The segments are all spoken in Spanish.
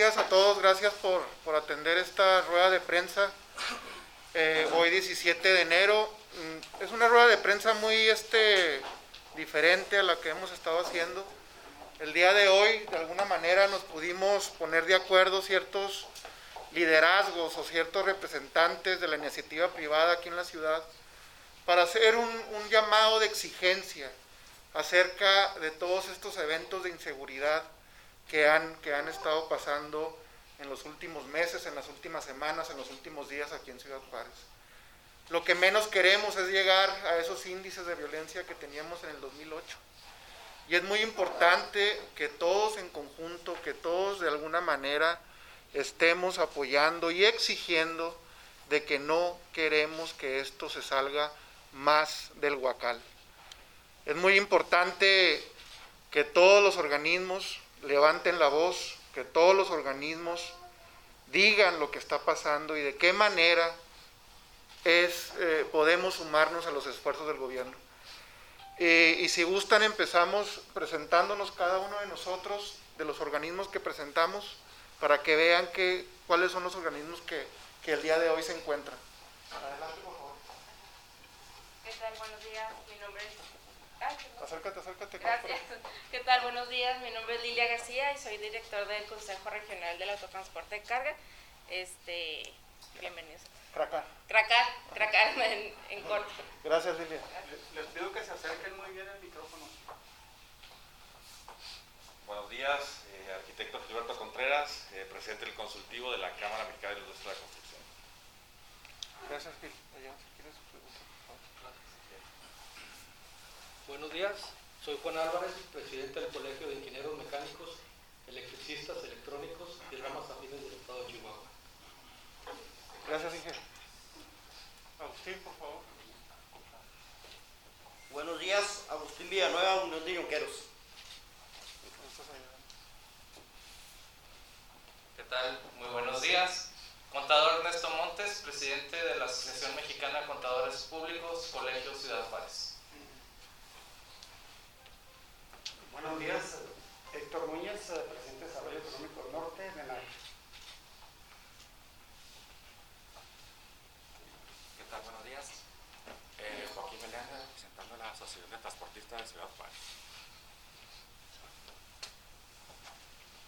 días a todos. Gracias por, por atender esta rueda de prensa. Eh, hoy 17 de enero. Mm, es una rueda de prensa muy este, diferente a la que hemos estado haciendo. El día de hoy, de alguna manera, nos pudimos poner de acuerdo ciertos liderazgos o ciertos representantes de la iniciativa privada aquí en la ciudad para hacer un, un llamado de exigencia acerca de todos estos eventos de inseguridad que han, que han estado pasando en los últimos meses, en las últimas semanas, en los últimos días aquí en Ciudad Juárez. Lo que menos queremos es llegar a esos índices de violencia que teníamos en el 2008. Y es muy importante que todos en conjunto, que todos de alguna manera estemos apoyando y exigiendo de que no queremos que esto se salga más del huacal. Es muy importante que todos los organismos levanten la voz, que todos los organismos digan lo que está pasando y de qué manera es, eh, podemos sumarnos a los esfuerzos del gobierno. Eh, y si gustan, empezamos presentándonos cada uno de nosotros, de los organismos que presentamos, para que vean que, cuáles son los organismos que, que el día de hoy se encuentran. Adelante, por favor. ¿Qué tal? Buenos días. Mi nombre es Acércate, acércate. Gracias. ¿Qué tal? Buenos días. Mi nombre es Lilia García y soy director del Consejo Regional del Autotransporte de Carga. Este, bienvenidos. Cracar. Cracar, cracar en, en corto. Gracias, Lilia. Les pido que se acerquen muy bien al micrófono. Buenos días, eh, arquitecto Gilberto Contreras, eh, presidente del consultivo de la Cámara Mexicana de la Industria de la Construcción. Gracias, Gil. Allá, si quieres preguntar, por favor. Buenos días, soy Juan Álvarez, presidente del Colegio de Ingenieros Mecánicos, Electricistas, Electrónicos y ramas afines del Estado de Chihuahua. Gracias, Inge. Agustín, por favor. Buenos días, Agustín Villanueva, Unión de Ñonqueros. ¿Qué tal? Muy buenos días. Contador Ernesto Montes, presidente de la Asociación Mexicana de Contadores Públicos, Colegio Ciudad Juárez. Buenos días, Héctor Núñez, eh, presidente de Desarrollo Económico del Norte, de la ¿Qué tal? Buenos días. Eh, Joaquín Meléndez, representando a la Asociación de Transportistas de Ciudad Juárez.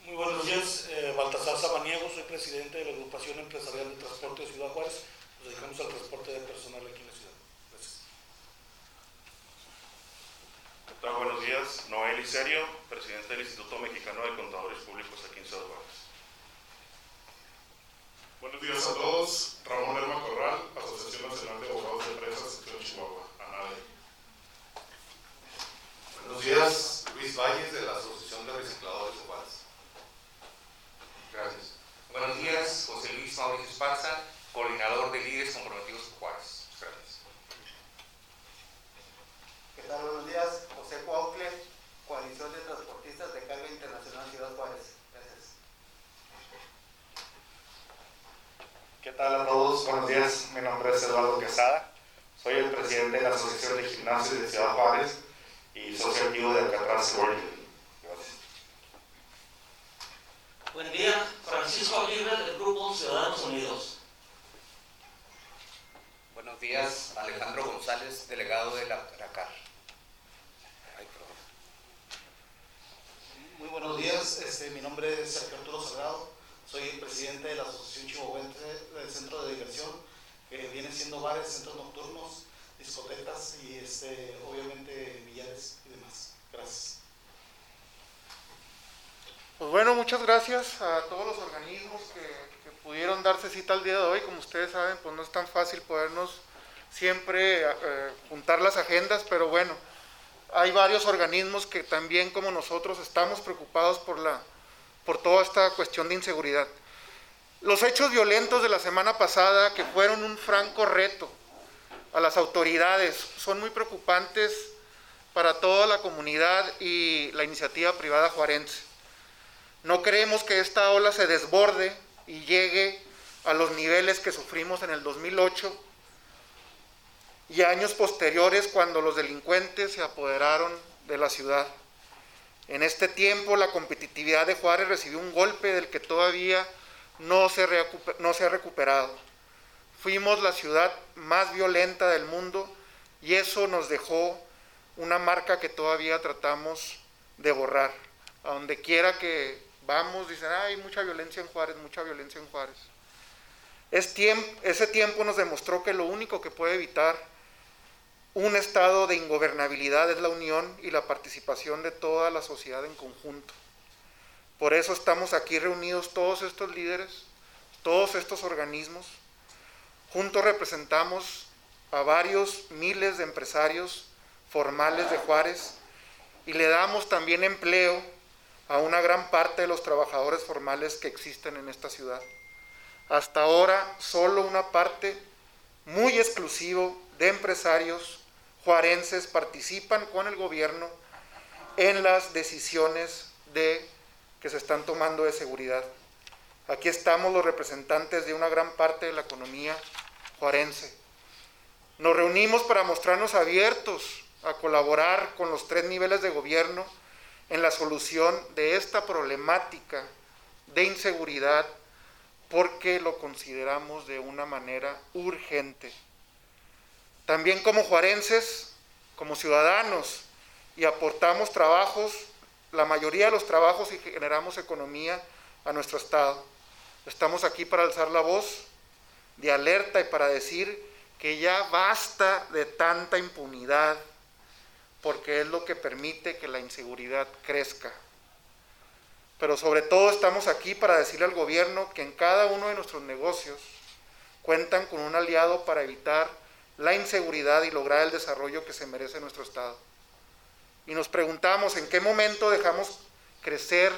Muy buenos días, eh, Baltasar Sabaniego, soy presidente de la agrupación empresarial de transporte de Ciudad Juárez. Nos dedicamos al transporte de personal aquí en la ciudad. Gracias. ¿Qué Noel Iserio, presidente del Instituto Mexicano de Contadores Públicos aquí en Ciudad Juárez. Buenos días a todos. Ramón Lerma Corral, Asociación Nacional de Abogados de Empresas, sección Chihuahua, ANADE. Buenos días, Luis Valles de la Asociación de Recicladores de Juárez. Gracias. Buenos días, José Luis Mauricio Esparza, coordinador de líderes comprometidos por Juárez. Gracias. ¿Qué tal? Buenos días, José Cuaucle, Coalición de Transportistas de Carga Internacional Ciudad Juárez. Gracias. ¿Qué tal a todos? Buenos días, mi nombre es Eduardo Quesada, soy el presidente de la Asociación de Gimnasios de Ciudad Juárez y socio activo de Alcatraz Working. Gracias. Buen día, Francisco Aguirre del Grupo Ciudadanos Unidos. Buenos días, Alejandro González, delegado de la CAR. Ay, perdón. Muy buenos días, este, mi nombre es Arturo Salgado, soy el presidente de la Asociación Chihuahuense del Centro de Diversión, que viene siendo bares, centros nocturnos, discotecas y este, obviamente billares y demás. Gracias. Pues bueno, muchas gracias a todos los organismos que, pudieron darse cita el día de hoy. Como ustedes saben, pues no es tan fácil podernos siempre eh, juntar las agendas, pero bueno, hay varios organismos que también como nosotros estamos preocupados por, la, por toda esta cuestión de inseguridad. Los hechos violentos de la semana pasada, que fueron un franco reto a las autoridades, son muy preocupantes para toda la comunidad y la iniciativa privada juarense. No creemos que esta ola se desborde y llegue a los niveles que sufrimos en el 2008 y años posteriores cuando los delincuentes se apoderaron de la ciudad. En este tiempo la competitividad de Juárez recibió un golpe del que todavía no se, no se ha recuperado. Fuimos la ciudad más violenta del mundo y eso nos dejó una marca que todavía tratamos de borrar. A donde quiera que vamos, dicen, hay mucha violencia en Juárez, mucha violencia en Juárez. Es tiempo, ese tiempo nos demostró que lo único que puede evitar un estado de ingobernabilidad es la unión y la participación de toda la sociedad en conjunto. Por eso estamos aquí reunidos todos estos líderes, todos estos organismos. Juntos representamos a varios miles de empresarios formales de Juárez y le damos también empleo a una gran parte de los trabajadores formales que existen en esta ciudad. Hasta ahora solo una parte muy exclusivo de empresarios juarenses participan con el gobierno en las decisiones de, que se están tomando de seguridad. Aquí estamos los representantes de una gran parte de la economía juarense. Nos reunimos para mostrarnos abiertos a colaborar con los tres niveles de gobierno en la solución de esta problemática de inseguridad porque lo consideramos de una manera urgente. También como juarenses, como ciudadanos, y aportamos trabajos, la mayoría de los trabajos y generamos economía a nuestro Estado. Estamos aquí para alzar la voz de alerta y para decir que ya basta de tanta impunidad, porque es lo que permite que la inseguridad crezca. Pero sobre todo estamos aquí para decirle al gobierno que en cada uno de nuestros negocios cuentan con un aliado para evitar la inseguridad y lograr el desarrollo que se merece nuestro Estado. Y nos preguntamos en qué momento dejamos crecer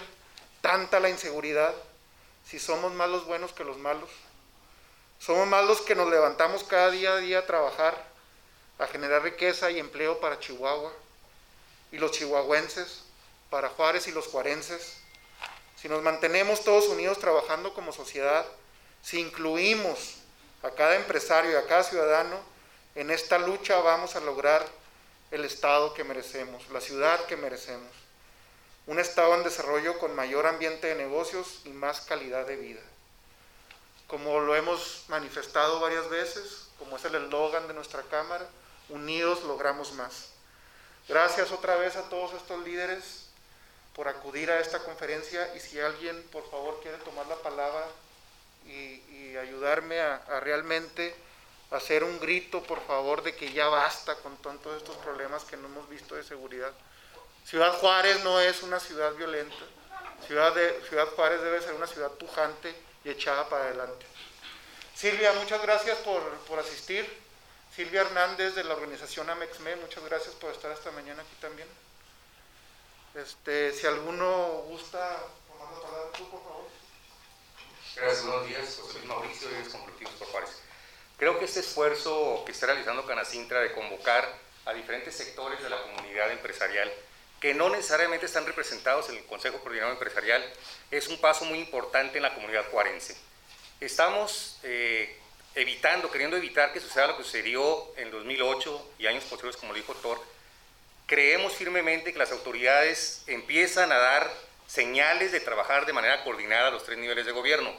tanta la inseguridad si somos más los buenos que los malos. Somos más los que nos levantamos cada día a día a trabajar, a generar riqueza y empleo para Chihuahua y los chihuahuenses, para Juárez y los juarenses. Si nos mantenemos todos unidos trabajando como sociedad, si incluimos a cada empresario y a cada ciudadano, en esta lucha vamos a lograr el Estado que merecemos, la ciudad que merecemos. Un Estado en desarrollo con mayor ambiente de negocios y más calidad de vida. Como lo hemos manifestado varias veces, como es el eslogan de nuestra Cámara, unidos logramos más. Gracias otra vez a todos estos líderes por acudir a esta conferencia y si alguien por favor quiere tomar la palabra y, ayudarme a, a realmente hacer un grito, por favor, de que ya basta con todos estos problemas que no hemos visto de seguridad. Ciudad Juárez no es una ciudad violenta. Ciudad, de, ciudad Juárez debe ser una ciudad pujante y echada para adelante. Silvia, muchas gracias por, por asistir. Silvia Hernández de la organización Amexme, muchas gracias por estar esta mañana aquí también. Este, si alguno gusta tomar la palabra, tú, por favor. Gracias, buenos días. Luis Mauricio, y Constructivos por Juárez. Creo que este esfuerzo que está realizando Canacintra de convocar a diferentes sectores de la comunidad empresarial que no necesariamente están representados en el Consejo Coordinador Empresarial es un paso muy importante en la comunidad juarense. Estamos eh, evitando, queriendo evitar que suceda lo que sucedió en 2008 y años posteriores, como lo dijo Thor. Creemos firmemente que las autoridades empiezan a dar señales de trabajar de manera coordinada a los tres niveles de gobierno.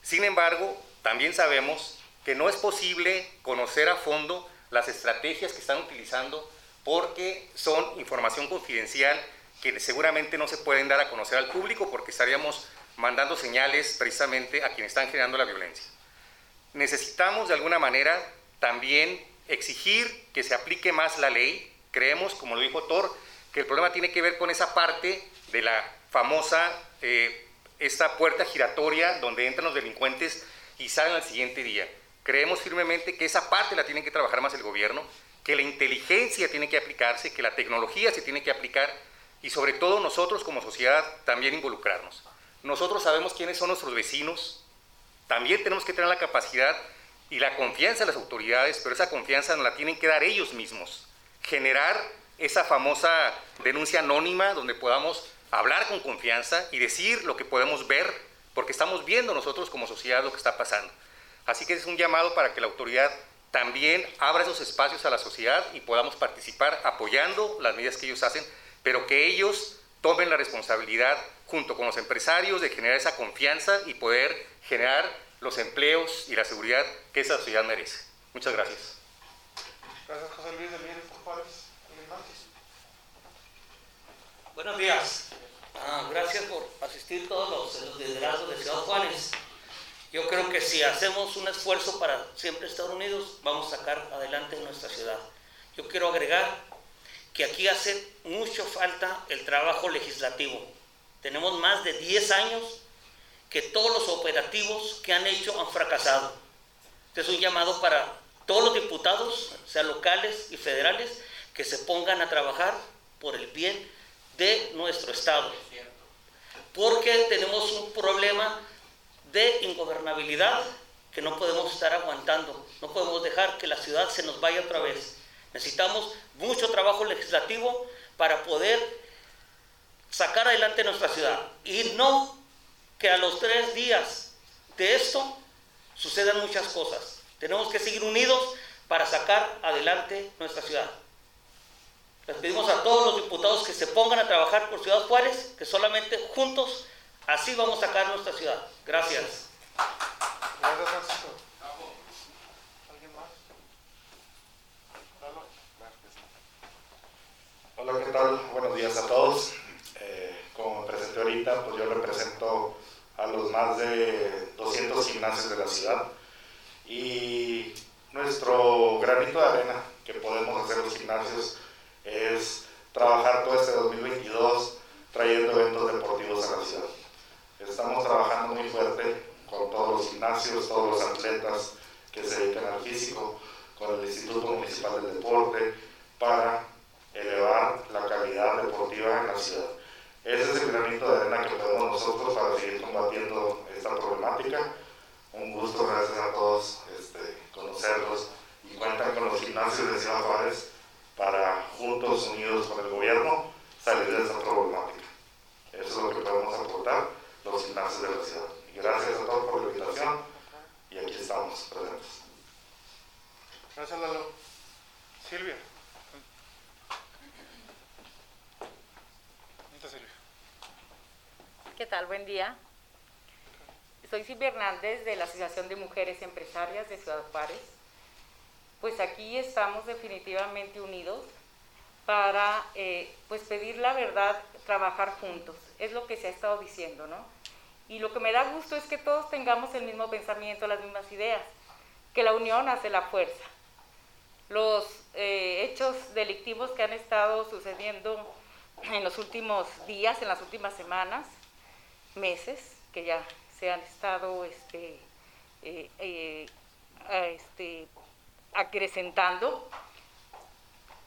Sin embargo, también sabemos que no es posible conocer a fondo las estrategias que están utilizando porque son información confidencial que seguramente no se pueden dar a conocer al público porque estaríamos mandando señales precisamente a quienes están generando la violencia. Necesitamos de alguna manera también exigir que se aplique más la ley. Creemos, como lo dijo Thor, que el problema tiene que ver con esa parte de la famosa, eh, esta puerta giratoria donde entran los delincuentes y salen al siguiente día. Creemos firmemente que esa parte la tiene que trabajar más el gobierno, que la inteligencia tiene que aplicarse, que la tecnología se tiene que aplicar y sobre todo nosotros como sociedad también involucrarnos. Nosotros sabemos quiénes son nuestros vecinos, también tenemos que tener la capacidad y la confianza en las autoridades, pero esa confianza nos la tienen que dar ellos mismos. Generar esa famosa denuncia anónima donde podamos hablar con confianza y decir lo que podemos ver, porque estamos viendo nosotros como sociedad lo que está pasando. Así que es un llamado para que la autoridad también abra esos espacios a la sociedad y podamos participar apoyando las medidas que ellos hacen, pero que ellos tomen la responsabilidad junto con los empresarios de generar esa confianza y poder generar los empleos y la seguridad que esa ciudad merece. Muchas gracias. Gracias, José Luis. Buenos días. Ah, gracias por asistir todos los, los liderazgos de Ciudad Juárez. Yo creo que si hacemos un esfuerzo para siempre estar unidos, vamos a sacar adelante nuestra ciudad. Yo quiero agregar que aquí hace mucho falta el trabajo legislativo. Tenemos más de 10 años que todos los operativos que han hecho han fracasado. Este es un llamado para todos los diputados, sean locales y federales, que se pongan a trabajar por el bien de nuestro Estado. Porque tenemos un problema de ingobernabilidad que no podemos estar aguantando. No podemos dejar que la ciudad se nos vaya otra vez. Necesitamos mucho trabajo legislativo para poder sacar adelante nuestra ciudad. Y no que a los tres días de esto sucedan muchas cosas. Tenemos que seguir unidos para sacar adelante nuestra ciudad. Les pedimos a todos los diputados que se pongan a trabajar por Ciudad Juárez, que solamente juntos así vamos a sacar nuestra ciudad. Gracias. Gracias, Francisco. ¿Alguien más? Hola, ¿qué tal? Buenos días a todos. Eh, como me presenté ahorita, pues yo represento a los más de 200 gimnasios de la ciudad y nuestro granito de arena que podemos hacer los gimnasios es trabajar todo este 2022 trayendo eventos deportivos a la ciudad. Estamos trabajando muy fuerte con todos los gimnasios, todos los atletas que se dedican al físico, con el Instituto Municipal del Deporte, para elevar la calidad deportiva en la ciudad. Ese es el granito de arena que podemos nosotros para seguir combatiendo esta problemática. Un gusto, gracias a todos, este, conocerlos y cuentan con los gimnasios de Ciudad Juárez para juntos, unidos con el gobierno, salir de esta problemática. Eso es lo que podemos aportar los gimnasios de la ciudad. Y gracias a todos por la invitación y aquí estamos presentes. Gracias, Lalo. Silvia. Silvia. ¿Qué tal? Buen día. Soy Silvia Hernández de la Asociación de Mujeres Empresarias de Ciudad Juárez. Pues aquí estamos definitivamente unidos para eh, pues pedir la verdad, trabajar juntos. Es lo que se ha estado diciendo, ¿no? Y lo que me da gusto es que todos tengamos el mismo pensamiento, las mismas ideas, que la unión hace la fuerza. Los eh, hechos delictivos que han estado sucediendo en los últimos días, en las últimas semanas, meses, que ya se han estado este, eh, este, acrecentando,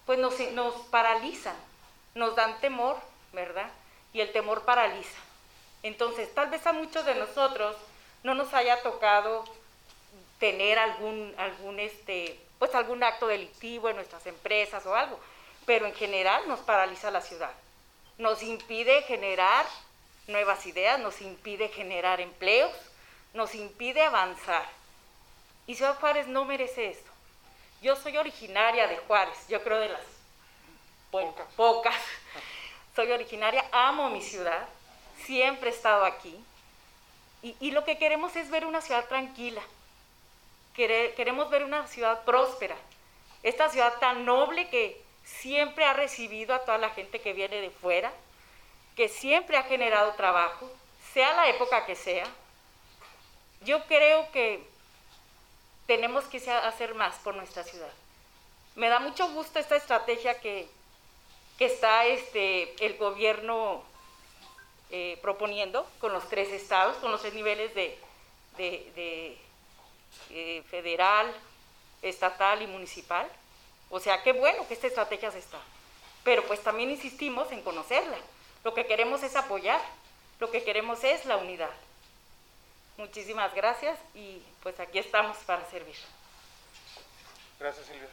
pues nos, nos paralizan, nos dan temor, ¿verdad? Y el temor paraliza. Entonces, tal vez a muchos de nosotros no nos haya tocado tener algún, algún, este, pues algún acto delictivo en nuestras empresas o algo, pero en general nos paraliza la ciudad. Nos impide generar nuevas ideas, nos impide generar empleos, nos impide avanzar. Y Ciudad Juárez no merece esto. Yo soy originaria de Juárez, yo creo de las pocas. pocas. Soy originaria, amo mi ciudad, siempre he estado aquí. Y, y lo que queremos es ver una ciudad tranquila. queremos ver una ciudad próspera. Esta ciudad tan noble que siempre ha recibido a toda la gente que viene de fuera, que siempre ha generado trabajo, sea la época que sea. Yo creo que tenemos que hacer más por nuestra ciudad. Me da mucho gusto esta estrategia que, está este, el gobierno eh, proponiendo con los tres estados, con los tres niveles de, eh, federal, estatal y municipal. O sea, qué bueno que esta estrategia se está. Pero pues también insistimos en conocerla. Lo que queremos es apoyar, lo que queremos es la unidad. Muchísimas gracias y pues aquí estamos para servir. Gracias, Silvia.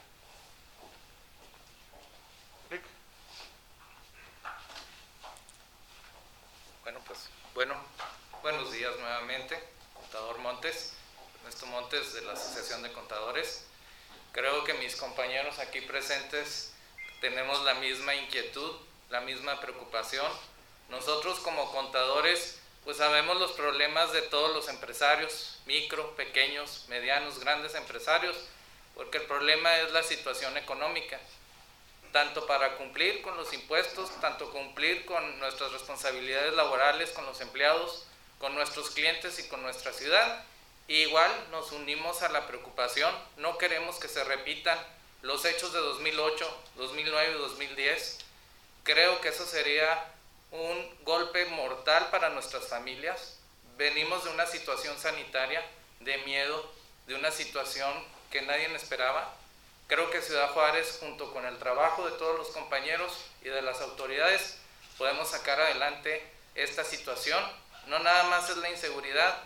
Rick. Bueno, pues, bueno, buenos días nuevamente, contador Montes, Ernesto Montes de la Asociación de Contadores. Creo que mis compañeros aquí presentes tenemos la misma inquietud, la misma preocupación Nosotros como contadores pues sabemos los problemas de todos los empresarios, micro, pequeños, medianos, grandes empresarios, porque el problema es la situación económica, tanto para cumplir con los impuestos, tanto cumplir con nuestras responsabilidades laborales con los empleados, con nuestros clientes y con nuestra ciudad. igual nos unimos a la preocupación, no queremos que se repitan los hechos de 2008, 2009 y 2010. Creo que eso sería un golpe mortal para nuestras familias. Venimos de una situación sanitaria de miedo, de una situación que nadie esperaba. Creo que Ciudad Juárez, junto con el trabajo de todos los compañeros y de las autoridades, podemos sacar adelante esta situación. No nada más es la inseguridad,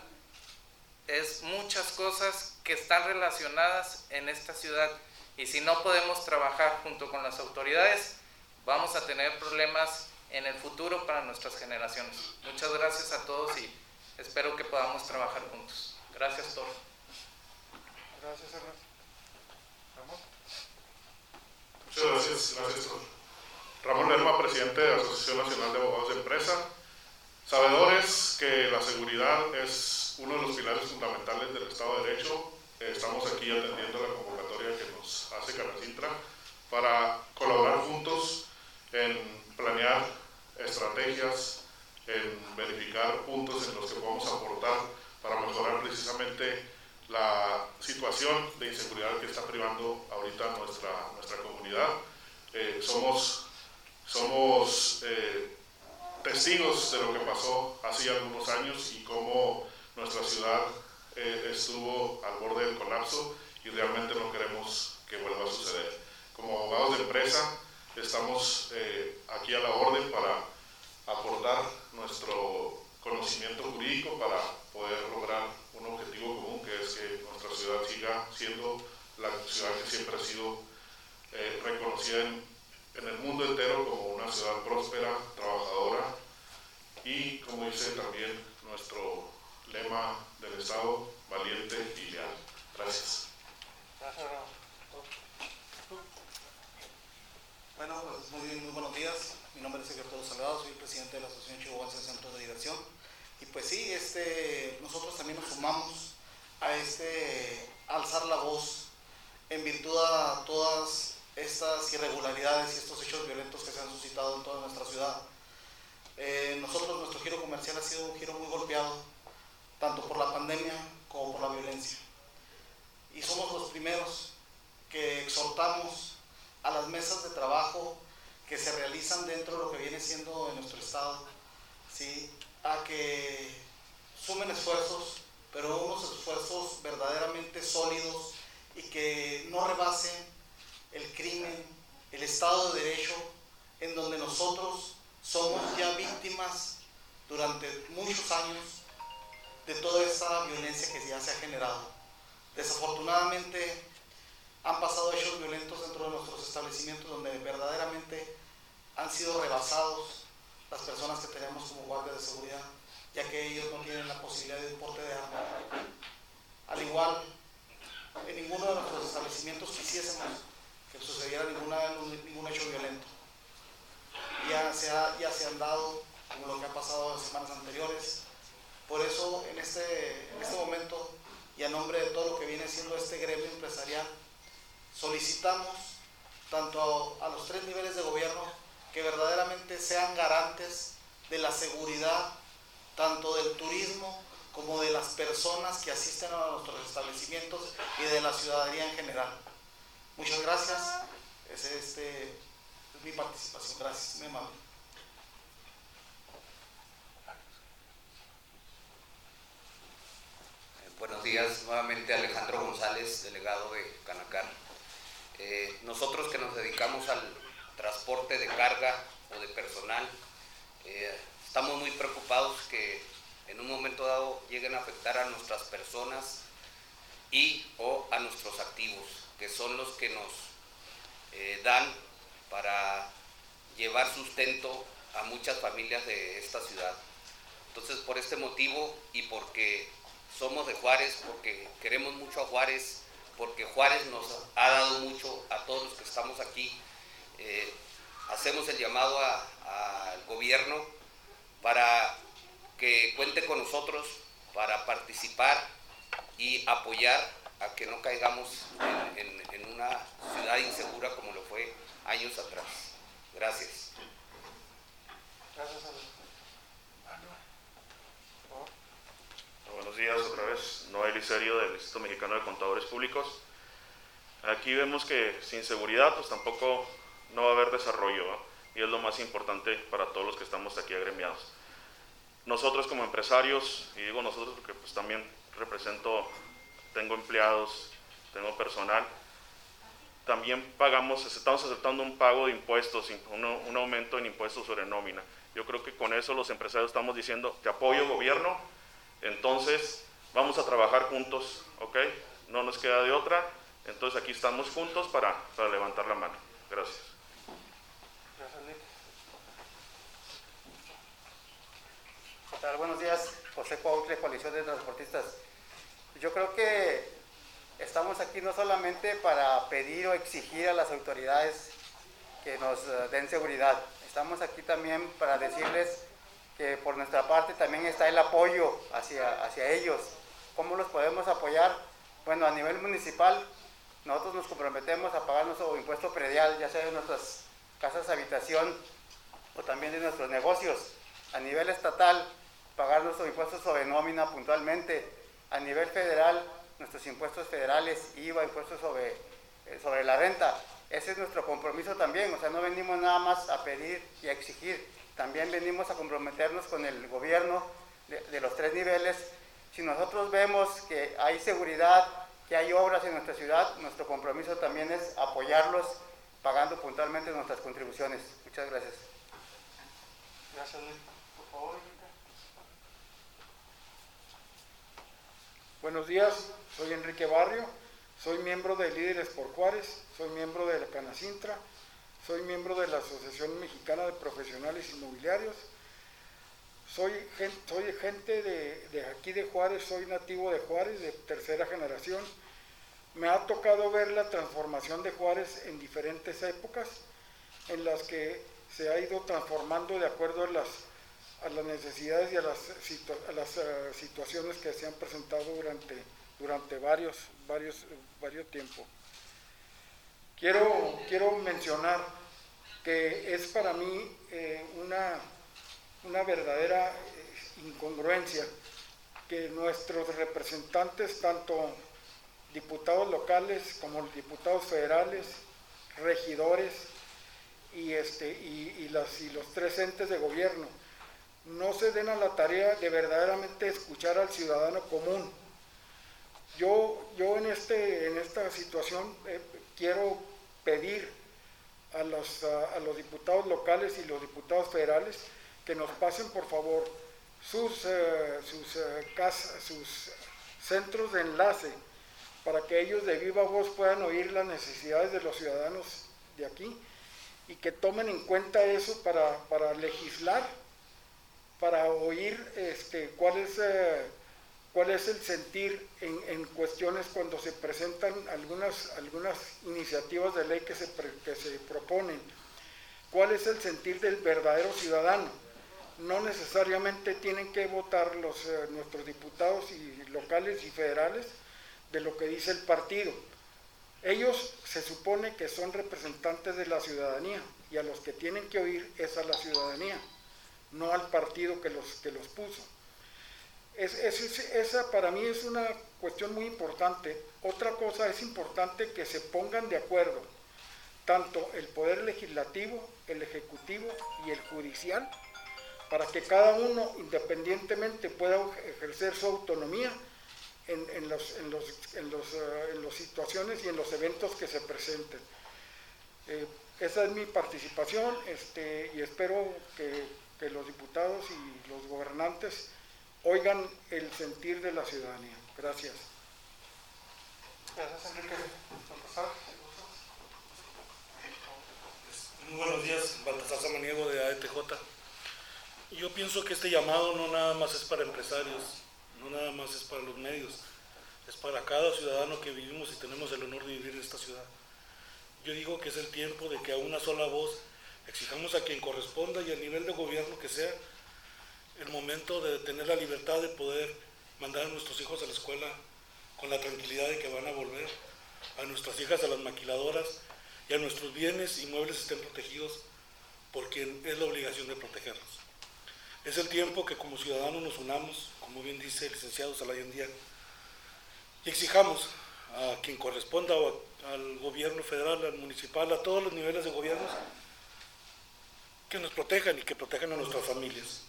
es muchas cosas que están relacionadas en esta ciudad y si no podemos trabajar junto con las autoridades, vamos a tener problemas en el futuro para nuestras generaciones. Muchas gracias a todos y espero que podamos trabajar juntos. Gracias, Tor. Gracias, Ernesto. Ramón. Muchas gracias, gracias. Ramón Lerma, presidente de la Asociación Nacional de Abogados de Empresa. Sabedores que la seguridad es uno de los pilares fundamentales del Estado de Derecho. Estamos aquí atendiendo la convocatoria que nos hace Canacintra para colaborar juntos en planear estrategias, en verificar puntos en los que podemos aportar para mejorar precisamente la situación de inseguridad que está privando ahorita nuestra, nuestra comunidad. Eh, somos somos eh, testigos de lo que pasó hace algunos años y cómo nuestra ciudad eh, estuvo al borde del colapso y realmente no queremos que vuelva a suceder. Como abogados de empresa, Estamos eh, aquí a la orden para aportar nuestro conocimiento jurídico para poder lograr un objetivo común, que es que nuestra ciudad siga siendo la ciudad que siempre ha sido eh, reconocida en, en, el mundo entero como una ciudad próspera, trabajadora y, como dice también nuestro lema del Estado, valiente y leal. Gracias. Bueno, muy, muy buenos días. Mi nombre es Secretario Salgado, soy presidente de la Asociación Chihuahuense de Centros de Diversión. Y pues sí, este, nosotros también nos sumamos a este alzar la voz en virtud a todas estas irregularidades y estos hechos violentos que se han suscitado en toda nuestra ciudad. Eh, nosotros, nuestro giro comercial ha sido un giro muy golpeado, tanto por la pandemia como por la violencia. Y somos los primeros que exhortamos a las mesas de trabajo que se realizan dentro de lo que viene siendo en nuestro estado, ¿sí? a que sumen esfuerzos, pero unos esfuerzos verdaderamente sólidos y que no rebasen el crimen, el Estado de Derecho, en donde nosotros somos ya víctimas durante muchos años de toda esa violencia que ya se ha generado. Desafortunadamente, han pasado hechos violentos dentro de nuestros establecimientos donde verdaderamente han sido rebasados las personas que tenemos como guardias de seguridad, ya que ellos no tienen la posibilidad de un porte de arma. Al igual, en ninguno de nuestros establecimientos quisiésemos que sucediera ninguna, ningún hecho violento. Ya se, ya se han dado, como lo que ha pasado en semanas anteriores. Por eso, en este, en este momento, y a nombre de todo lo que viene siendo este gremio empresarial, solicitamos tanto a, los tres niveles de gobierno que verdaderamente sean garantes de la seguridad tanto del turismo como de las personas que asisten a nuestros establecimientos y de la ciudadanía en general. Muchas gracias. Es, este, es mi participación. Gracias, muy amable. Buenos días, nuevamente Alejandro González, delegado de Canacar. Eh, nosotros que nos dedicamos al transporte de carga o de personal, eh, estamos muy preocupados que en un momento dado lleguen a afectar a nuestras personas y o a nuestros activos, que son los que nos eh, dan para llevar sustento a muchas familias de esta ciudad. Entonces, por este motivo y porque somos de Juárez, porque queremos mucho a Juárez, porque Juárez nos ha dado mucho a todos los que estamos aquí. Eh, hacemos el llamado al gobierno para que cuente con nosotros para participar y apoyar a que no caigamos en, una ciudad insegura como lo fue años atrás. Gracias. Gracias, Buenos días otra vez, Noel Serio del Instituto Mexicano de Contadores Públicos. Aquí vemos que sin seguridad pues tampoco no va a haber desarrollo y es lo más importante para todos los que estamos aquí agremiados. Nosotros como empresarios, y digo nosotros porque pues también represento, tengo empleados, tengo personal, también pagamos, estamos aceptando un pago de impuestos, un, un aumento en impuestos sobre nómina. Yo creo que con eso los empresarios estamos diciendo, te apoyo gobierno, entonces vamos a trabajar juntos, ¿ok? No nos queda de otra, entonces aquí estamos juntos para, para levantar la mano. Gracias. Buenos días, José Cuautle, Coalición de Transportistas. Yo creo que estamos aquí no solamente para pedir o exigir a las autoridades que nos eh, den seguridad, estamos aquí también para decirles que por nuestra parte también está el apoyo hacia, hacia ellos. ¿Cómo los podemos apoyar? Bueno, a nivel municipal, nosotros nos comprometemos a pagar nuestro impuesto predial, ya sea de nuestras casas de habitación o también de nuestros negocios. A nivel estatal, pagar nuestros impuestos sobre nómina puntualmente. A nivel federal, nuestros impuestos federales, IVA, impuestos sobre, eh, sobre la renta. Ese es nuestro compromiso también, o sea, no venimos nada más a pedir y a exigir, también venimos a comprometernos con el gobierno de, de los tres niveles. Si nosotros vemos que hay seguridad, que hay obras en nuestra ciudad, nuestro compromiso también es apoyarlos pagando puntualmente nuestras contribuciones. Muchas gracias. Gracias, Luis. Por favor. Buenos días, soy Enrique Barrio, soy miembro de Líderes por Juárez, soy miembro de la Canacintra, soy miembro de la Asociación Mexicana de Profesionales Inmobiliarios, soy, soy gente de, de aquí de Juárez, soy nativo de Juárez, de tercera generación. Me ha tocado ver la transformación de Juárez en diferentes épocas, en las que se ha ido transformando de acuerdo a las, a las necesidades y a las, uh, situaciones que se han presentado durante, durante varios, varios, varios tiempos. Quiero, quiero mencionar que es para mí eh, una, una verdadera eh, incongruencia que nuestros representantes, tanto diputados locales como diputados federales, regidores y, este, y, las, y los tres entes de gobierno, no se den a la tarea de verdaderamente escuchar al ciudadano común. Yo, yo en, este, en esta situación eh, quiero pedir a los, a, los diputados locales y los diputados federales que nos pasen por favor sus, eh, sus, eh, casas, sus centros de enlace para que ellos de viva voz puedan oír las necesidades de los ciudadanos de aquí y que tomen en cuenta eso para, para legislar, para oír este, cuál, es, eh, cuál es el sentir en, cuestiones cuando se presentan algunas, iniciativas de ley que se, proponen, cuál es el sentir del verdadero ciudadano no necesariamente tienen que votar eh, nuestros diputados y locales y federales de lo que dice el partido. Ellos se supone que son representantes de la ciudadanía y a los que tienen que oír es a la ciudadanía, no al partido que los puso. Es, es, esa para mí es una cuestión muy importante. Otra cosa es importante que se pongan de acuerdo tanto el poder legislativo, el ejecutivo y el judicial para que cada uno independientemente pueda ejercer su autonomía en, en las en los, en los, uh, en los situaciones y en los eventos que se presenten. Eh, esa es mi participación este, y espero que, que, los diputados y los gobernantes oigan el sentir de la ciudadanía. Gracias. Gracias, Enrique. Muy buenos días, Baltasar Samaniego de AETJ. Yo pienso que este llamado no nada más es para empresarios, no nada más es para los medios, es para cada ciudadano que vivimos y tenemos el honor de vivir en esta ciudad. Yo digo que es el tiempo de que a una sola voz exijamos a quien corresponda y a nivel de gobierno que sea, el momento de tener la libertad de poder mandar a nuestros hijos a la escuela con la tranquilidad de que van a volver, a nuestras hijas a las maquiladoras y a nuestros bienes y muebles estén protegidos por quien es la obligación de protegerlos. Es el tiempo que como ciudadanos nos unamos, como bien dice el licenciado Salayan Díaz, y exijamos a quien corresponda al gobierno federal, al municipal, a todos los niveles de gobiernos, que nos protejan y que protejan a nuestras familias.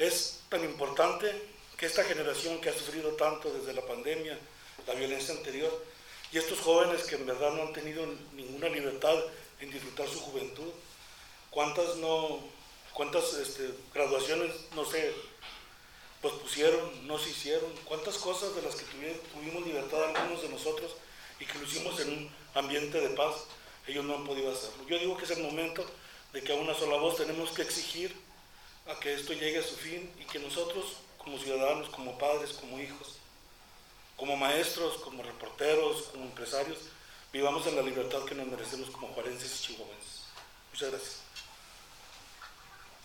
Es tan importante que esta generación que ha sufrido tanto desde la pandemia, la violencia anterior, y estos jóvenes que en verdad no han tenido ninguna libertad en disfrutar su juventud, cuántas no, cuántas este, graduaciones no se pues pusieron, no se hicieron, cuántas cosas de las que tuvimos libertad algunos de nosotros y que lo hicimos en un ambiente de paz, ellos no han podido hacerlo. Yo digo que es el momento de que a una sola voz tenemos que exigir a que esto llegue a su fin y que nosotros como ciudadanos, como padres, como hijos, como maestros, como reporteros, como empresarios, vivamos en la libertad que nos merecemos como juarenses y chihuahuenses. Muchas gracias.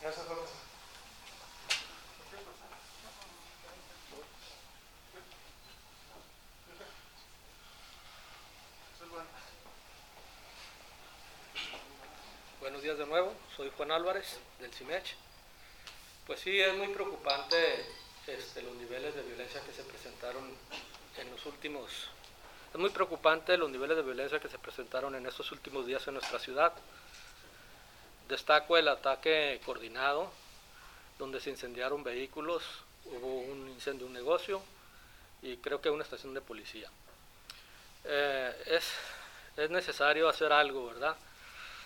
Gracias, Buenos días de nuevo, soy Juan Álvarez del CIMECH. Pues sí, es muy preocupante este, los niveles de violencia que se presentaron en los últimos... Es muy preocupante los niveles de violencia que se presentaron en estos últimos días en nuestra ciudad. Destaco el ataque coordinado, donde se incendiaron vehículos, hubo un incendio un negocio y creo que una estación de policía. Eh, es, es necesario hacer algo, ¿verdad?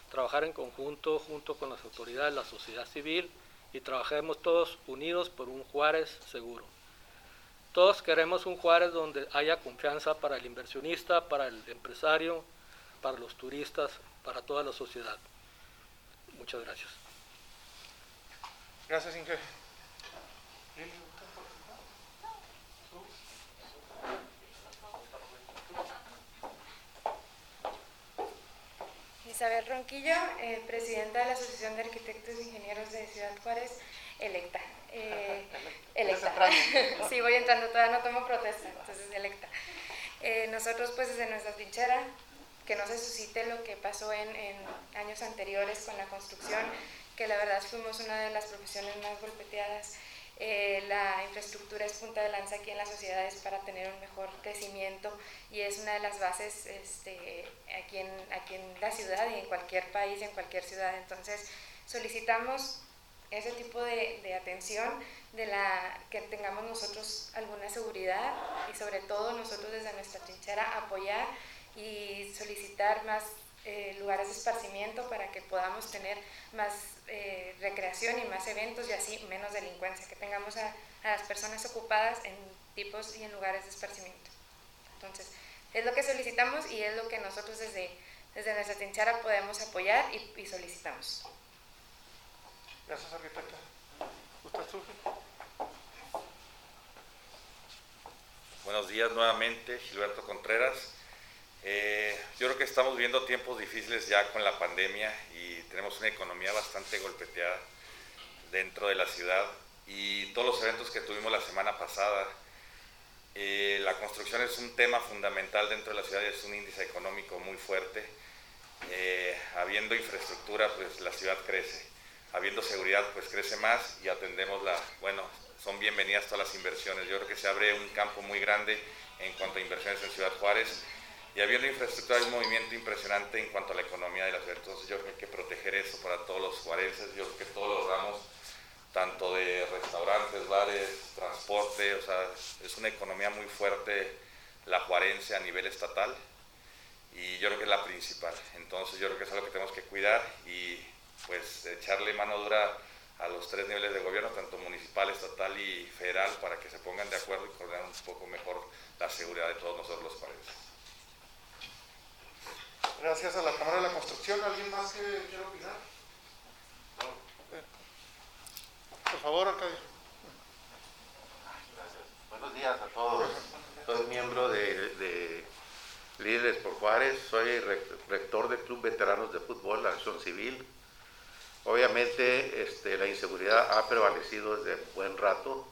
trabajar en conjunto junto con las autoridades, la sociedad civil y trabajemos todos unidos por un Juárez seguro. Todos queremos un Juárez donde haya confianza para el inversionista, para el empresario, para los turistas, para toda la sociedad. Muchas gracias. Gracias, Inge. Isabel Ronquillo, eh, presidenta de la Asociación de Arquitectos e Ingenieros de Ciudad Juárez, electa. Eh, electa. sí, voy entrando, todavía no tomo protesta, entonces electa. Eh, nosotros pues desde nuestra trinchera, que no se suscite lo que pasó en, en años anteriores con la construcción, que la verdad fuimos una de las profesiones más golpeteadas eh, la infraestructura es punta de lanza aquí en las sociedades para tener un mejor crecimiento y es una de las bases este, aquí, en, aquí en la ciudad y en cualquier país en cualquier ciudad. Entonces solicitamos ese tipo de, de, atención, de la que tengamos nosotros alguna seguridad y sobre todo nosotros desde nuestra trinchera apoyar y solicitar más eh, lugares de esparcimiento para que podamos tener más eh, recreación y más eventos y así menos delincuencia, que tengamos a, las personas ocupadas en tipos y en lugares de esparcimiento. Entonces, es lo que solicitamos y es lo que nosotros desde, desde nuestra trinchera podemos apoyar y, solicitamos. Gracias, arquitecta. ¿Usted, Buenos días nuevamente, Gilberto Contreras. Eh, yo creo que estamos viendo tiempos difíciles ya con la pandemia y tenemos una economía bastante golpeteada dentro de la ciudad y todos los eventos que tuvimos la semana pasada. Eh, la construcción es un tema fundamental dentro de la ciudad, es un índice económico muy fuerte. Eh, habiendo infraestructura, pues la ciudad crece. Habiendo seguridad, pues crece más y atendemos la, bueno, son bienvenidas todas las inversiones. Yo creo que se abre un campo muy grande en cuanto a inversiones en Ciudad Juárez y habiendo infraestructura hay un movimiento impresionante en cuanto a la economía de la ciudad. Entonces yo creo que hay que proteger eso para todos los juarenses, yo creo que todos los ramos, tanto de restaurantes, bares, transporte, o sea, es una economía muy fuerte la juarense a nivel estatal y yo creo que es la principal. Entonces yo creo que es algo que tenemos que cuidar y pues echarle mano dura a los tres niveles de gobierno, tanto municipal, estatal y federal, para que se pongan de acuerdo y coordinen un poco mejor la seguridad de todos nosotros los juarenses. Gracias a la Cámara de la Construcción. ¿Alguien más que quiera opinar? Por favor, Arcadio. Gracias. Buenos días a todos. Soy miembro de, Líderes por Juárez, soy rector del Club Veteranos de Fútbol, la Acción Civil. Obviamente este, la inseguridad ha prevalecido desde buen rato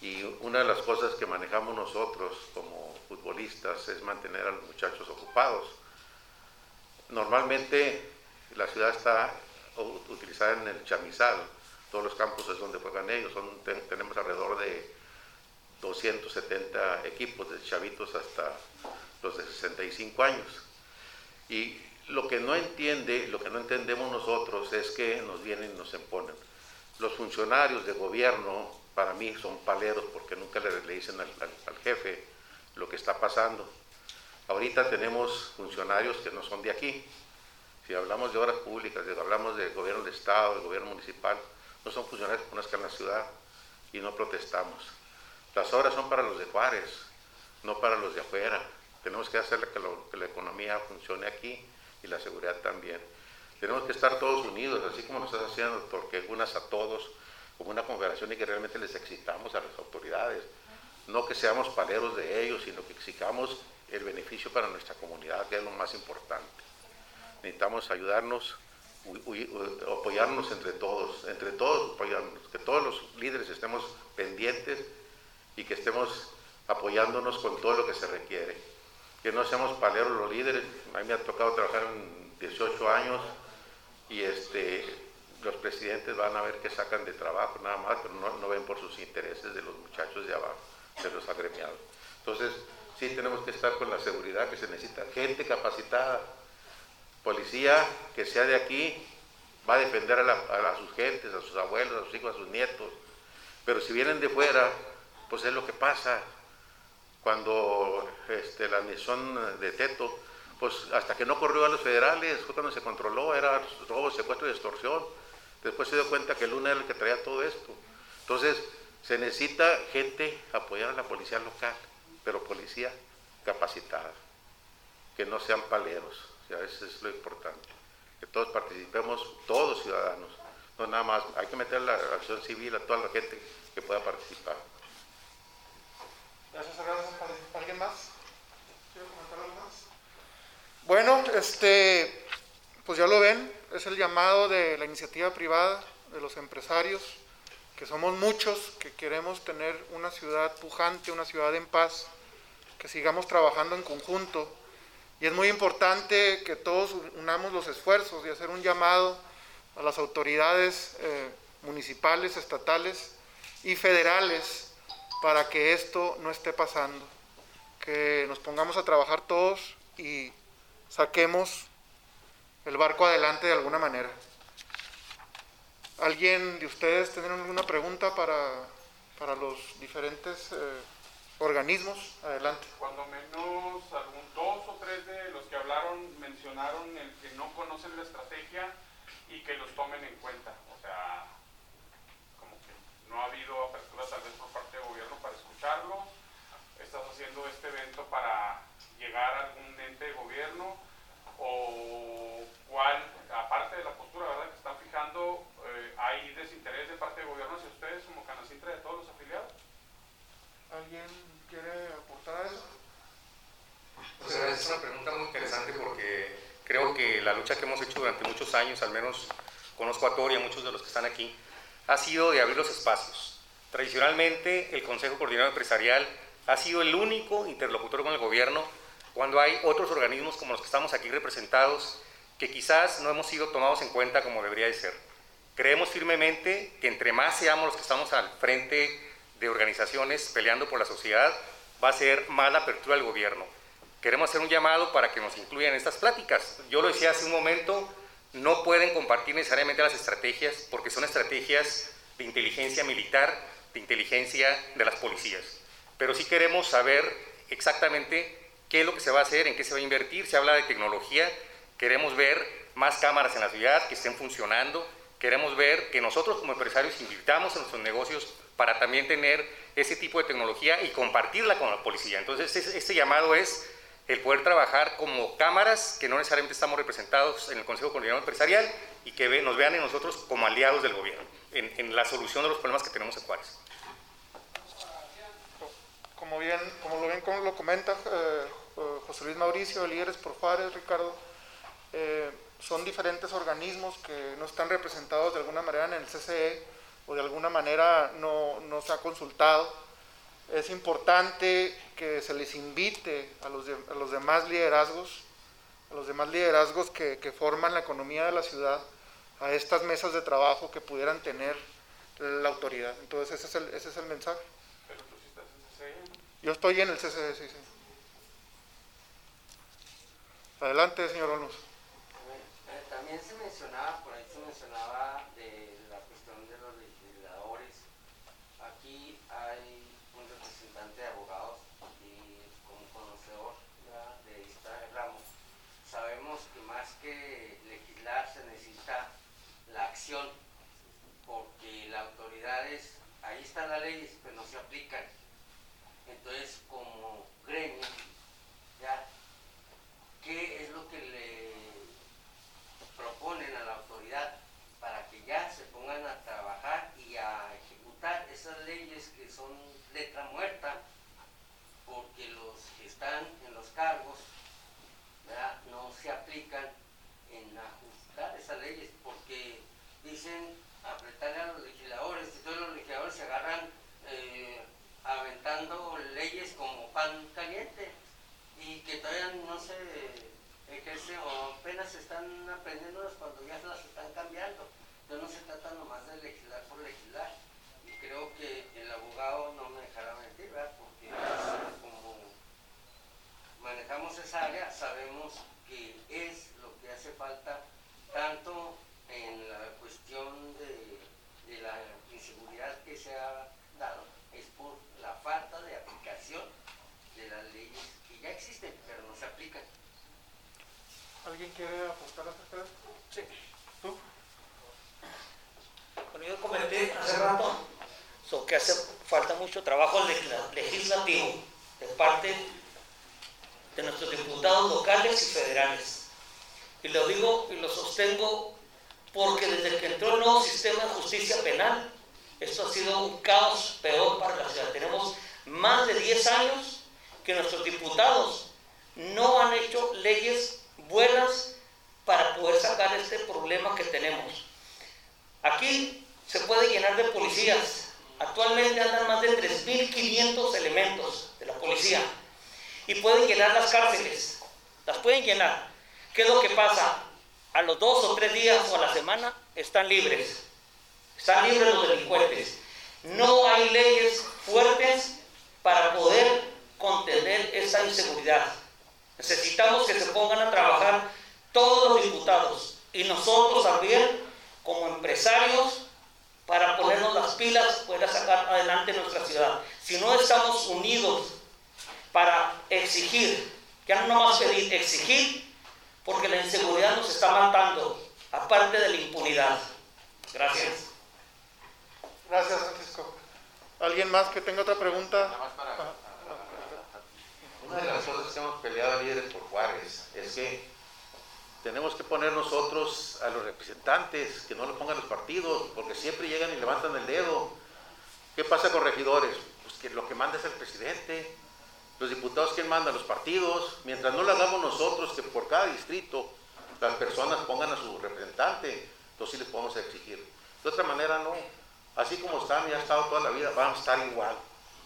y una de las cosas que manejamos nosotros como futbolistas es mantener a los muchachos ocupados. Normalmente la ciudad está utilizada en el chamizal, todos los campos es donde juegan ellos, tenemos alrededor de 270 equipos, de chavitos hasta los de 65 años. Y lo que no entiende, lo que no entendemos nosotros es que nos vienen y nos imponen. Los funcionarios de gobierno, para mí, son paleros porque nunca le, dicen al, jefe lo que está pasando. Ahorita tenemos funcionarios que no son de aquí. Si hablamos de obras públicas, si hablamos de gobierno de Estado, de gobierno municipal, no son funcionarios que conozcan la ciudad y no protestamos. Las obras son para los de Juárez, no para los de afuera. Tenemos que hacer que, que la economía funcione aquí y la seguridad también. Tenemos que estar todos unidos, así como lo estás haciendo, porque unas a todos, como una confederación y que realmente les excitamos a las autoridades. No que seamos paleros de ellos, sino que exijamos el beneficio para nuestra comunidad, que es lo más importante. Necesitamos ayudarnos, apoyarnos entre todos, entre todos apoyarnos, que todos los líderes estemos pendientes y que estemos apoyándonos con todo lo que se requiere que no seamos paleros los líderes. A mí me ha tocado trabajar en 18 años y este, los presidentes van a ver qué sacan de trabajo, nada más, pero no, ven por sus intereses de los muchachos de abajo, de los agremiados. Entonces, sí tenemos que estar con la seguridad que se necesita. Gente capacitada, policía que sea de aquí, va a defender a, sus gentes, a sus abuelos, a sus hijos, a sus nietos. Pero si vienen de fuera, pues es lo que pasa cuando este, la misión de Teto, pues hasta que no corrió a los federales, fue cuando se controló, era robo, secuestro y extorsión. Después se dio cuenta que Luna era el que traía todo esto. Entonces, se necesita gente apoyar a la policía local, pero policía capacitada, que no sean paleros, ya eso es lo importante, que todos participemos, todos ciudadanos, no nada más, hay que meter la acción civil a toda la gente que pueda participar. Gracias, ¿Alguien más? algo más? Bueno, este, pues ya lo ven, es el llamado de la iniciativa privada, de los empresarios, que somos muchos, que queremos tener una ciudad pujante, una ciudad en paz, que sigamos trabajando en conjunto. Y es muy importante que todos unamos los esfuerzos y hacer un llamado a las autoridades eh, municipales, estatales y federales para que esto no esté pasando, que nos pongamos a trabajar todos y saquemos el barco adelante de alguna manera. ¿Alguien de ustedes tendrá alguna pregunta para, los diferentes eh, organismos? Adelante. Cuando menos algún dos o tres de los que hablaron mencionaron el que no conocen la estrategia y que los tomen en cuenta. O sea, como que no ha habido apertura tal vez por parte ¿Estás haciendo este evento para llegar a algún ente de gobierno? ¿O cuál, aparte de la postura ¿verdad? que están fijando, eh, hay desinterés de parte del gobierno hacia ustedes como Canacintra de todos los afiliados? ¿Alguien quiere aportar a eso? Pues, es una pregunta muy interesante porque creo que la lucha que hemos hecho durante muchos años, al menos conozco a Tori y a muchos de los que están aquí, ha sido de abrir los espacios Tradicionalmente, el Consejo Coordinador Empresarial ha sido el único interlocutor con el gobierno cuando hay otros organismos como los que estamos aquí representados que quizás no hemos sido tomados en cuenta como debería de ser. Creemos firmemente que entre más seamos los que estamos al frente de organizaciones peleando por la sociedad, va a ser más la apertura del gobierno. Queremos hacer un llamado para que nos incluyan en estas pláticas. Yo lo decía hace un momento, no pueden compartir necesariamente las estrategias porque son estrategias de inteligencia militar de inteligencia de las policías. Pero sí queremos saber exactamente qué es lo que se va a hacer, en qué se va a invertir. Se habla de tecnología, queremos ver más cámaras en la ciudad que estén funcionando, queremos ver que nosotros como empresarios invirtamos en nuestros negocios para también tener ese tipo de tecnología y compartirla con la policía. Entonces, este llamado es el poder trabajar como cámaras que no necesariamente estamos representados en el Consejo Coordinador Empresarial y que nos vean en nosotros como aliados del gobierno en, la solución de los problemas que tenemos en Juárez. Como bien, como lo bien como lo comenta eh, eh, José Luis Mauricio, líderes por Juárez, Ricardo, eh, son diferentes organismos que no están representados de alguna manera en el CCE o de alguna manera no, no se ha consultado. Es importante que se les invite a los, a los demás liderazgos, a los demás liderazgos que, que forman la economía de la ciudad, a estas mesas de trabajo que pudieran tener la autoridad. Entonces ese es el, ese es el mensaje. Pero tú sí estás en CCE. Yo estoy en el CCE, sí, sí. Adelante, señor Olmos. Eh, También se mencionaba, por ahí se mencionaba de la cuestión de los legisladores. Aquí hay un representante de abogados y como conocedor ya de esta ramo, que más que legislar se necesita la acción, porque las autoridades, ahí están las leyes, pero no se aplican. Entonces, como gremio, ya ¿qué es lo que le proponen a la autoridad para que ya se pongan a trabajar y a ejecutar esas leyes que son letra muerta? Porque los que están en los cargos no se aplican en ajustar esas leyes porque dicen apretarle a los legisladores y todos los legisladores se agarran eh, aventando leyes como pan caliente y que todavía no se ejerce o apenas se están aprendiendo cuando ya las están cambiando. Entonces no se trata nomás de legislar por legislar. Y creo que el abogado no me dejará mentir, ¿verdad? Porque como manejamos esa área, sabemos que es lo que hace falta tanto en la cuestión de, de la inseguridad que se ha dado, es por la falta de aplicación de las leyes que ya existen, pero no se aplican. ¿Alguien quiere aportar acerca de esto? Sí. ¿Tú? Bueno, yo comenté hace rato so, que hace falta mucho trabajo legisla- legislativo de parte de nuestros diputados locales y federales. Y lo digo y lo sostengo porque desde que entró el nuevo sistema de justicia penal, esto ha sido un caos peor para la ciudad. Tenemos más de 10 años que nuestros diputados no han hecho leyes buenas para poder sacar este problema que tenemos. Aquí se puede llenar de policías. Actualmente andan más de 3.500 elementos de la policía y pueden llenar las cárceles. Las pueden llenar. ¿Qué es lo que pasa? A los dos o tres días o a la semana están libres. Están libres los delincuentes. No hay leyes fuertes para poder contener esa inseguridad. Necesitamos que se pongan a trabajar todos los diputados y nosotros también como empresarios para ponernos las pilas, poder sacar adelante nuestra ciudad. Si no estamos unidos para exigir, ya no más pedir, exigir, porque la inseguridad nos está matando, aparte de la impunidad. Gracias. Gracias, Francisco. ¿Alguien más que tenga otra pregunta? Ah, Una de las cosas que hemos peleado líderes por Juárez es que tenemos que poner nosotros a los representantes, que no lo pongan los partidos, porque siempre llegan y levantan el dedo. ¿Qué pasa con regidores? Pues que lo que manda es el presidente. Los diputados, ¿quién manda? Los partidos. Mientras no lo hagamos nosotros, que por cada distrito las personas pongan a su representante, entonces sí les podemos exigir. De otra manera, no. Así como están y ha estado toda la vida, van a estar igual.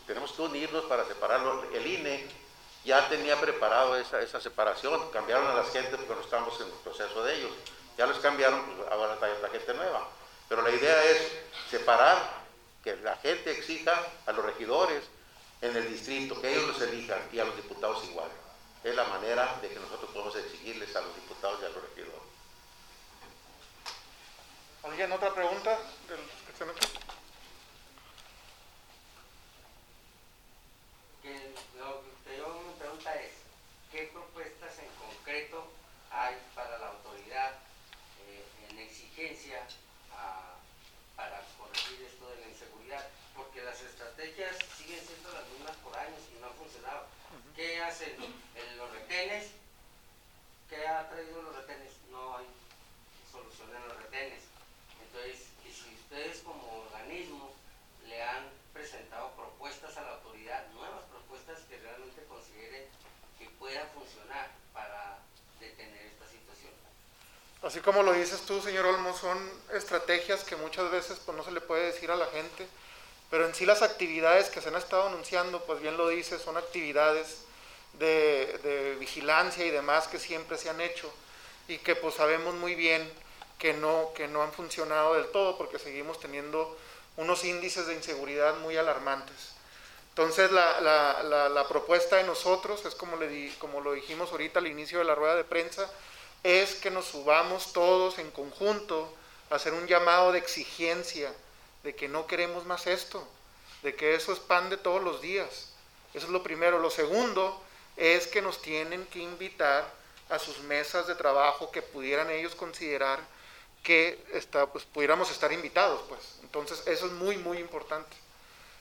Tenemos que unirnos para separarlo. El INE ya tenía preparado esa, esa separación, cambiaron a las gentes porque no estamos en el proceso de ellos. Ya los cambiaron, pues ahora está la gente nueva. Pero la idea es separar, que la gente exija a los regidores en el distrito, que ellos los elijan y a los diputados igual. Es la manera de que nosotros podemos exigirles a los diputados y a los regidores. ¿Alguien otra pregunta los que están aquí? Que lo que yo mi pregunta es, ¿qué propuestas en concreto hay para la autoridad eh, en exigencia a- para corregir esto de la inseguridad? Porque las estrategias siguen siendo las mismas por años y no han funcionado. ¿Qué hacen en los retenes? ¿Qué ha traído los retenes? No hay solución en los retenes. Entonces, y si Así como lo dices tú, señor Olmo, son estrategias que muchas veces pues, no se le puede decir a la gente, pero en sí las actividades que se han estado anunciando, pues bien lo dices, son actividades de, de vigilancia y demás que siempre se han hecho y que pues sabemos muy bien que no, que no han funcionado del todo porque seguimos teniendo unos índices de inseguridad muy alarmantes. Entonces la, la, la, propuesta de nosotros es como, le di, como lo dijimos ahorita al inicio de la rueda de prensa, es que nos subamos todos en conjunto a hacer un llamado de exigencia de que no queremos más esto, de que eso es pan de todos los días. Eso es lo primero. Lo segundo es que nos tienen que invitar a sus mesas de trabajo que pudieran ellos considerar que está, pues, pudiéramos estar invitados. Pues. Entonces eso es muy, muy importante.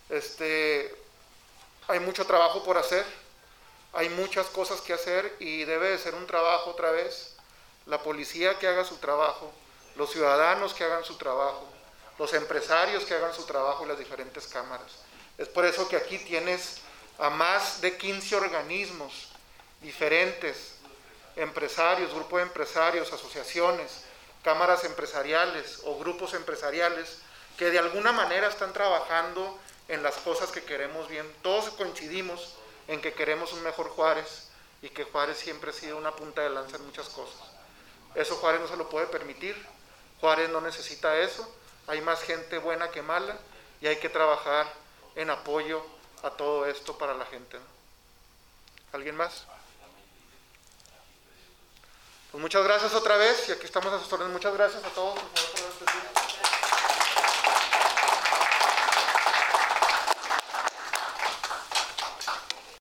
Este, hay mucho trabajo por hacer, hay muchas cosas que hacer y debe de ser un trabajo otra vez. La policía que haga su trabajo, los ciudadanos que hagan su trabajo, los empresarios que hagan su trabajo y las diferentes cámaras. Es por eso que aquí tienes a más de 15 organismos diferentes, empresarios, grupos de empresarios, asociaciones, cámaras empresariales o grupos empresariales que de alguna manera están trabajando en las cosas que queremos bien. Todos coincidimos en que queremos un mejor Juárez y que Juárez siempre ha sido una punta de lanza en muchas cosas. Eso Juárez no se lo puede permitir. Juárez no necesita eso. Hay más gente buena que mala y hay que trabajar en apoyo a todo esto para la gente. ¿Alguien más? Pues muchas gracias otra vez y aquí estamos a sus órdenes. Muchas gracias a todos por favor, por